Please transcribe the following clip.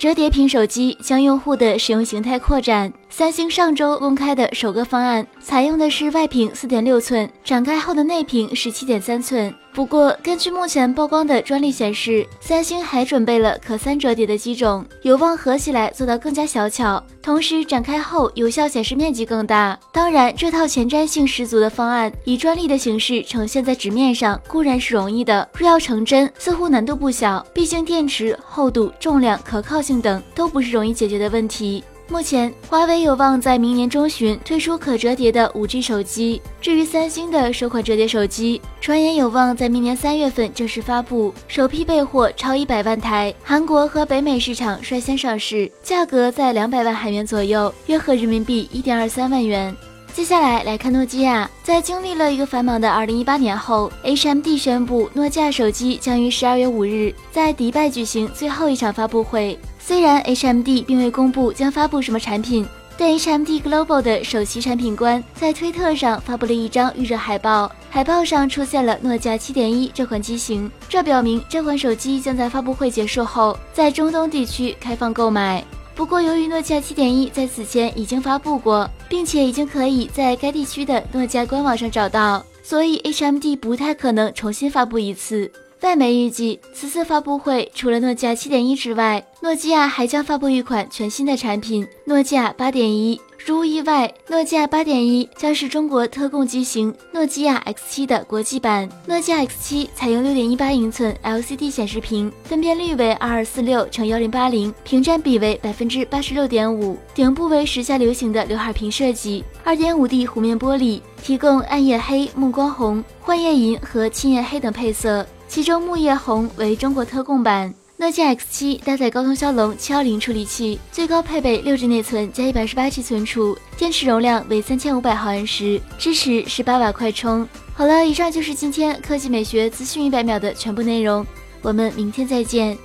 折叠屏手机将用户的使用形态扩展。三星上周公开的首个方案，采用的是外屏四点六寸，展开后的内屏十七点三寸。不过，根据目前曝光的专利显示，三星还准备了可三折叠的机种，有望合起来做到更加小巧，同时展开后有效显示面积更大。当然，这套前瞻性十足的方案以专利的形式呈现在纸面上固然是容易的，若要成真，似乎难度不小。毕竟电池厚度、重量、可靠性性等都不是容易解决的问题。目前，华为有望在明年中旬推出可折叠的 5G 手机。至于三星的首款折叠手机，传言有望在明年三月份正式发布，首批备货超一百万台，韩国和北美市场率先上市，价格在两百万韩元左右，约合人民币一点二三万元。接下来来看诺基亚，在经历了一个繁忙的二零一八年后，HMD 宣布诺基亚手机将于十二月五日在迪拜举行最后一场发布会。虽然 HMD 并未公布将发布什么产品，但 HMD Global 的首席产品官在推特上发布了一张预热海报，海报上出现了诺基亚七点一这款机型，这表明这款手机将在发布会结束后在中东地区开放购买。不过，由于诺基亚七点一在此前已经发布过，并且已经可以在该地区的诺基亚官网上找到，所以 HMD 不太可能重新发布一次。外媒预计，此次发布会除了诺基亚七点一之外，诺基亚还将发布一款全新的产品——诺基亚八点一。如无意外，诺基亚八点一将是中国特供机型诺基亚 X 七的国际版。诺基亚 X 七采用六点一八英寸 LCD 显示屏，分辨率为二二四六乘幺零八零，屏占比为百分之八十六点五，顶部为时下流行的刘海屏设计，二点五 D 弧面玻璃，提供暗夜黑、暮光红、幻夜银和青夜黑等配色。其中木叶红为中国特供版，诺基亚 X7 搭载高通骁龙七幺零处理器，最高配备六 G 内存加一百十八 G 存储，电池容量为三千五百毫安时，支持十八瓦快充。好了，以上就是今天科技美学资讯一百秒的全部内容，我们明天再见。